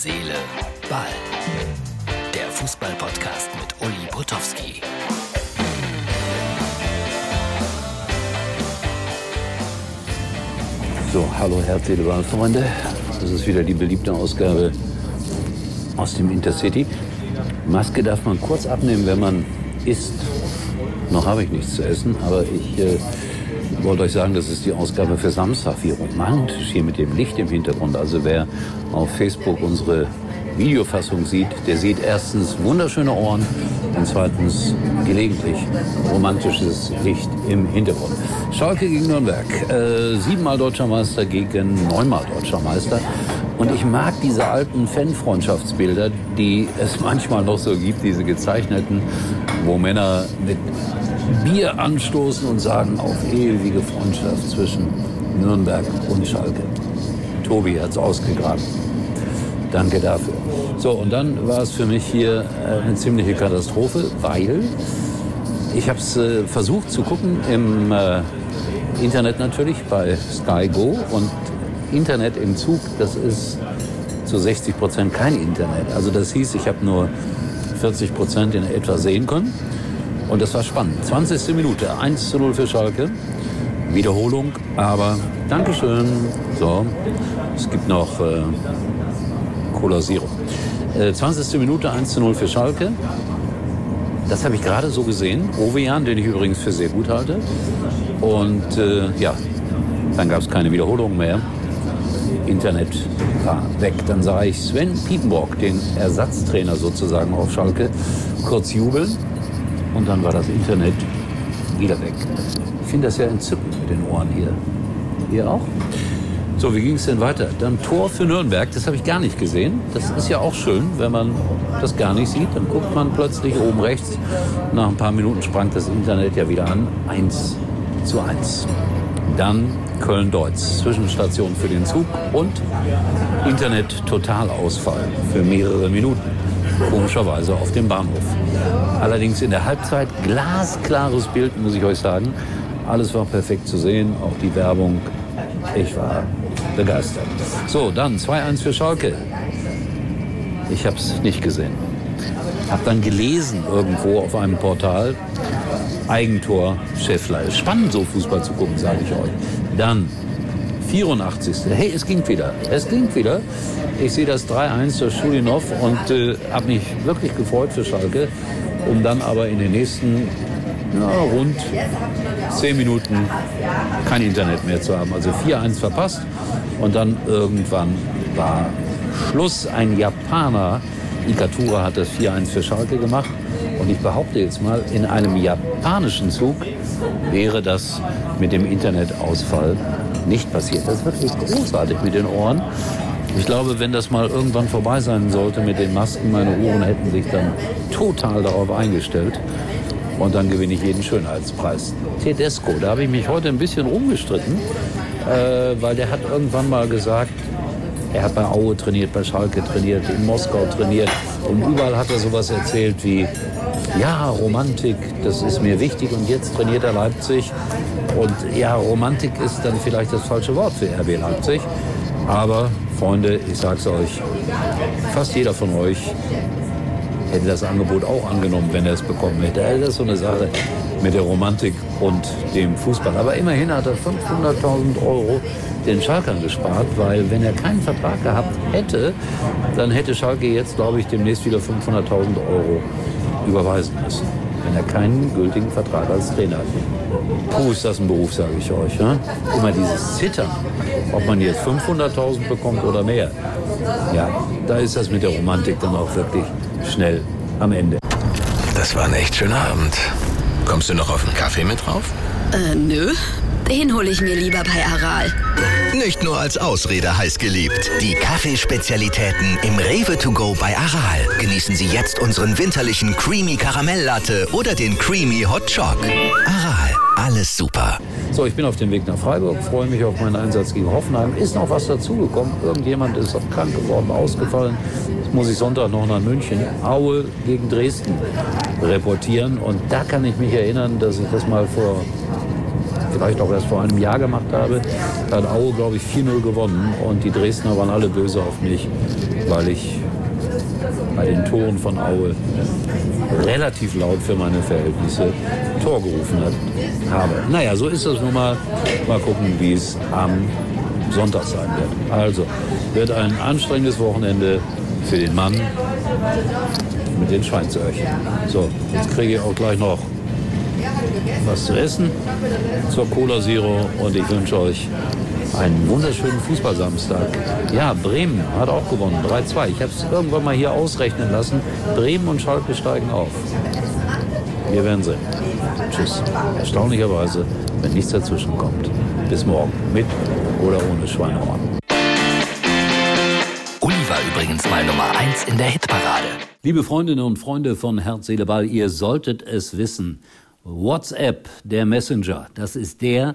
Seele, Ball. Der Fußball-Podcast mit Uli Potowski. So, hallo Herz, Seele, Ball, Freunde. Das ist wieder die beliebte Ausgabe aus dem Intercity. Maske darf man kurz abnehmen, wenn man isst. Noch habe ich nichts zu essen, aber ich äh, wollte euch sagen, das ist die Ausgabe für Samstag. Wie romantisch hier mit dem Licht im Hintergrund. Also wer auf Facebook unsere Videofassung sieht, der sieht erstens wunderschöne Ohren und zweitens gelegentlich romantisches Licht im Hintergrund. Schalke gegen Nürnberg. Äh, siebenmal deutscher Meister gegen neunmal deutscher Meister. Und ich mag diese alten Fanfreundschaftsbilder, die es manchmal noch so gibt, diese gezeichneten, wo Männer mit Bier anstoßen und sagen auf ewige Freundschaft zwischen Nürnberg und Schalke. Tobi hat's ausgegraben. Danke dafür. So, und dann war es für mich hier äh, eine ziemliche Katastrophe, weil ich habe es äh, versucht zu gucken im äh, Internet natürlich bei Sky Go und Internet im Zug, das ist zu 60 Prozent kein Internet. Also das hieß, ich habe nur 40 Prozent in etwa sehen können. Und das war spannend. 20. Minute, 1 zu 0 für Schalke. Wiederholung, aber Dankeschön. So, es gibt noch äh, Cola Zero. Äh, 20. Minute, 1 zu 0 für Schalke. Das habe ich gerade so gesehen. Ovejan, den ich übrigens für sehr gut halte. Und äh, ja, dann gab es keine Wiederholung mehr. Internet war weg. Dann sah ich Sven Piepenbrock, den Ersatztrainer sozusagen auf Schalke, kurz jubeln. Und dann war das Internet wieder weg. Ich finde das ja entzückend mit den Ohren hier. Ihr auch? So, wie ging es denn weiter? Dann Tor für Nürnberg, das habe ich gar nicht gesehen. Das ist ja auch schön, wenn man das gar nicht sieht. Dann guckt man plötzlich oben rechts. Nach ein paar Minuten sprang das Internet ja wieder an. 1 zu 1. Dann Köln-Deutz. Zwischenstation für den Zug und Internet-Totalausfall für mehrere Minuten. Komischerweise auf dem Bahnhof. Allerdings in der Halbzeit glasklares Bild, muss ich euch sagen. Alles war perfekt zu sehen, auch die Werbung. Ich war begeistert. So, dann 2-1 für Schalke. Ich habe es nicht gesehen. Habe dann gelesen irgendwo auf einem Portal, Eigentor Schäffler. Spannend, so Fußball zu gucken, sage ich euch. Dann 84. Hey, es ging wieder. Es ging wieder. Ich sehe das 3-1 durch Schulinov und äh, habe mich wirklich gefreut für Schalke, um dann aber in den nächsten ja, rund 10 Minuten kein Internet mehr zu haben. Also 4-1 verpasst und dann irgendwann war Schluss. Ein Japaner, Ikatura, hat das 4-1 für Schalke gemacht. Und ich behaupte jetzt mal, in einem japanischen Zug wäre das mit dem Internetausfall nicht passiert. Das ist wirklich großartig mit den Ohren. Ich glaube, wenn das mal irgendwann vorbei sein sollte mit den Masken, meine Ohren hätten sich dann total darauf eingestellt. Und dann gewinne ich jeden Schönheitspreis. Tedesco, da habe ich mich heute ein bisschen rumgestritten, äh, weil der hat irgendwann mal gesagt, er hat bei Aue trainiert, bei Schalke trainiert, in Moskau trainiert und überall hat er sowas erzählt wie, ja, Romantik, das ist mir wichtig und jetzt trainiert er Leipzig. Und ja, Romantik ist dann vielleicht das falsche Wort für RB Leipzig. Aber Freunde, ich sag's euch, fast jeder von euch hätte das Angebot auch angenommen, wenn er es bekommen hätte. Also das ist so eine Sache mit der Romantik und dem Fußball. Aber immerhin hat er 500.000 Euro den Schalkern gespart, weil wenn er keinen Vertrag gehabt hätte, dann hätte Schalke jetzt, glaube ich, demnächst wieder 500.000 Euro überweisen müssen. Wenn er keinen gültigen Vertrag als Trainer hat. Puh, ist das ein Beruf, sage ich euch. Ne? Immer dieses Zittern, ob man jetzt 500.000 bekommt oder mehr. Ja, da ist das mit der Romantik dann auch wirklich schnell am Ende. Das war ein echt schöner Abend. Kommst du noch auf einen Kaffee mit drauf? Äh, nö. Den hole ich mir lieber bei Aral. Nicht nur als Ausrede heiß geliebt. Die Kaffeespezialitäten im Rewe to go bei Aral. Genießen Sie jetzt unseren winterlichen Creamy Karamell Latte oder den Creamy Hot Choc. Aral, alles super. So, ich bin auf dem Weg nach Freiburg, freue mich auf meinen Einsatz gegen Hoffenheim. Ist noch was dazugekommen? Irgendjemand ist krank geworden, ausgefallen. Jetzt muss ich Sonntag noch nach München. Aue gegen Dresden reportieren. Und da kann ich mich erinnern, dass ich das mal vor vielleicht auch erst vor einem Jahr gemacht habe, hat Aue, glaube ich, 4-0 gewonnen. Und die Dresdner waren alle böse auf mich, weil ich bei den Toren von Aue relativ laut für meine Verhältnisse Tor gerufen hat, habe. Naja, so ist das nun mal. Mal gucken, wie es am Sonntag sein wird. Also, wird ein anstrengendes Wochenende für den Mann mit den Schweinsöhrchen. So, jetzt kriege ich auch gleich noch was zu essen zur Cola Zero und ich wünsche euch einen wunderschönen Fußballsamstag. Ja, Bremen hat auch gewonnen, 3-2. Ich habe es irgendwann mal hier ausrechnen lassen. Bremen und Schalke steigen auf. Wir werden sehen. Tschüss. Erstaunlicherweise, wenn nichts dazwischen kommt. Bis morgen, mit oder ohne Schweinehorn. Uli war übrigens mal Nummer 1 in der Hitparade. Liebe Freundinnen und Freunde von Herz, Seele, Ball, ihr solltet es wissen. WhatsApp, der Messenger, das ist der,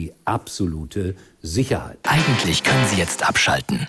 absolute Sicherheit. Eigentlich können Sie jetzt abschalten.